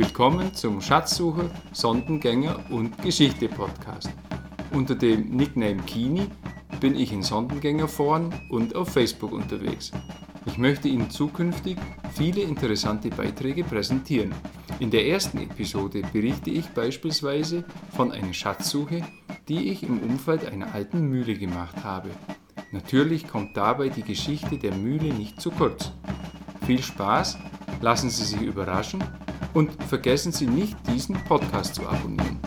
Willkommen zum Schatzsucher, Sondengänger und Geschichte Podcast. Unter dem Nickname Kini bin ich in Sondengängerforen und auf Facebook unterwegs. Ich möchte Ihnen zukünftig viele interessante Beiträge präsentieren. In der ersten Episode berichte ich beispielsweise von einer Schatzsuche, die ich im Umfeld einer alten Mühle gemacht habe. Natürlich kommt dabei die Geschichte der Mühle nicht zu kurz. Viel Spaß, lassen Sie sich überraschen und vergessen Sie nicht, diesen Podcast zu abonnieren.